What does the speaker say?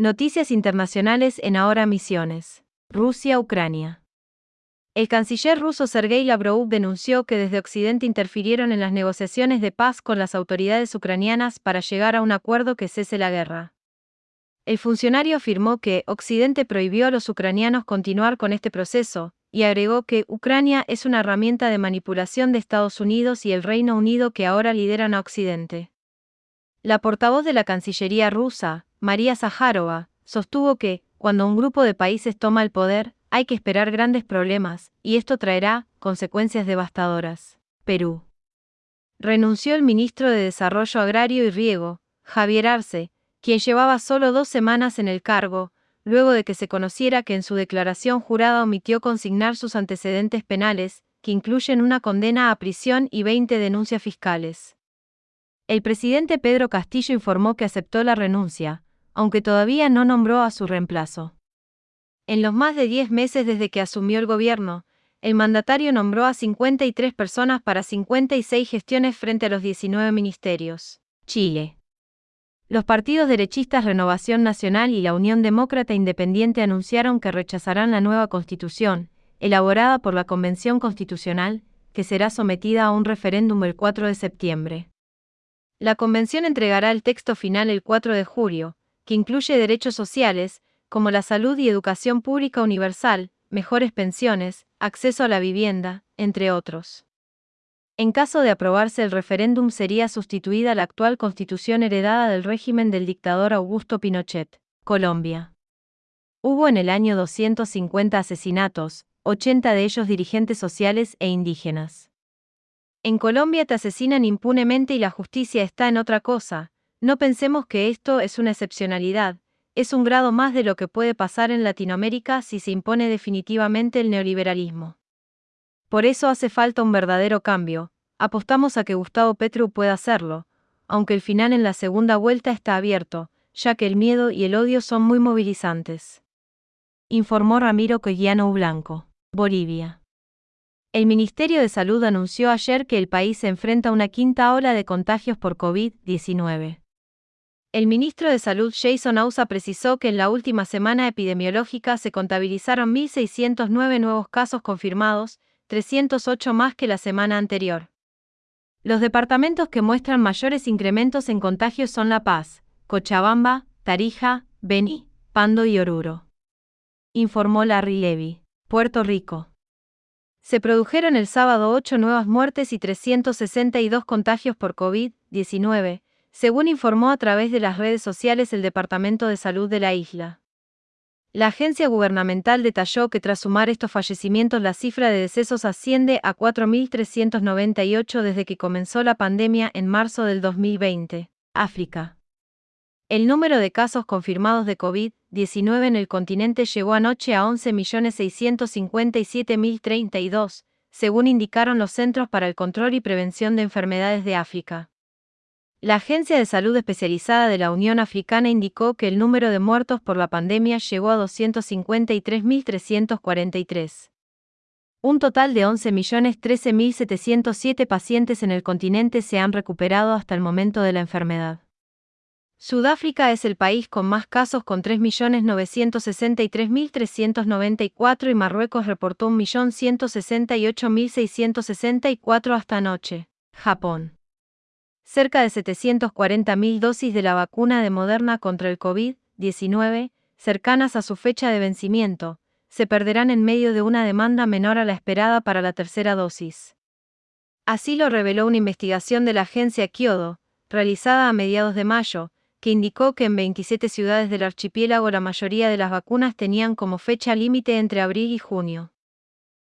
Noticias internacionales en Ahora Misiones. Rusia-Ucrania. El canciller ruso Sergei Lavrov denunció que desde Occidente interfirieron en las negociaciones de paz con las autoridades ucranianas para llegar a un acuerdo que cese la guerra. El funcionario afirmó que Occidente prohibió a los ucranianos continuar con este proceso, y agregó que Ucrania es una herramienta de manipulación de Estados Unidos y el Reino Unido que ahora lideran a Occidente. La portavoz de la Cancillería rusa, María Zaharova, sostuvo que, cuando un grupo de países toma el poder, hay que esperar grandes problemas, y esto traerá consecuencias devastadoras. Perú. Renunció el ministro de Desarrollo Agrario y Riego, Javier Arce, quien llevaba solo dos semanas en el cargo, luego de que se conociera que en su declaración jurada omitió consignar sus antecedentes penales, que incluyen una condena a prisión y 20 denuncias fiscales. El presidente Pedro Castillo informó que aceptó la renuncia, aunque todavía no nombró a su reemplazo. En los más de 10 meses desde que asumió el gobierno, el mandatario nombró a 53 personas para 56 gestiones frente a los 19 ministerios. Chile. Los partidos derechistas Renovación Nacional y la Unión Demócrata Independiente anunciaron que rechazarán la nueva constitución, elaborada por la Convención Constitucional, que será sometida a un referéndum el 4 de septiembre. La convención entregará el texto final el 4 de julio, que incluye derechos sociales, como la salud y educación pública universal, mejores pensiones, acceso a la vivienda, entre otros. En caso de aprobarse el referéndum sería sustituida la actual constitución heredada del régimen del dictador Augusto Pinochet, Colombia. Hubo en el año 250 asesinatos, 80 de ellos dirigentes sociales e indígenas. En Colombia te asesinan impunemente y la justicia está en otra cosa, no pensemos que esto es una excepcionalidad, es un grado más de lo que puede pasar en Latinoamérica si se impone definitivamente el neoliberalismo. Por eso hace falta un verdadero cambio, apostamos a que Gustavo Petro pueda hacerlo, aunque el final en la segunda vuelta está abierto, ya que el miedo y el odio son muy movilizantes. Informó Ramiro Collano Blanco, Bolivia. El Ministerio de Salud anunció ayer que el país se enfrenta a una quinta ola de contagios por COVID-19. El ministro de Salud Jason Ausa precisó que en la última semana epidemiológica se contabilizaron 1.609 nuevos casos confirmados, 308 más que la semana anterior. Los departamentos que muestran mayores incrementos en contagios son La Paz, Cochabamba, Tarija, Beni, Pando y Oruro. Informó Larry Levy, Puerto Rico. Se produjeron el sábado 8 nuevas muertes y 362 contagios por COVID-19, según informó a través de las redes sociales el Departamento de Salud de la isla. La agencia gubernamental detalló que tras sumar estos fallecimientos la cifra de decesos asciende a 4.398 desde que comenzó la pandemia en marzo del 2020. África. El número de casos confirmados de COVID-19 en el continente llegó anoche a 11.657.032, según indicaron los Centros para el Control y Prevención de Enfermedades de África. La Agencia de Salud Especializada de la Unión Africana indicó que el número de muertos por la pandemia llegó a 253.343. Un total de 11.013.707 pacientes en el continente se han recuperado hasta el momento de la enfermedad. Sudáfrica es el país con más casos con 3.963.394 y Marruecos reportó 1.168.664 hasta anoche. Japón cerca de 740.000 dosis de la vacuna de Moderna contra el COVID-19, cercanas a su fecha de vencimiento, se perderán en medio de una demanda menor a la esperada para la tercera dosis. Así lo reveló una investigación de la agencia Kyodo, realizada a mediados de mayo, que indicó que en 27 ciudades del archipiélago la mayoría de las vacunas tenían como fecha límite entre abril y junio.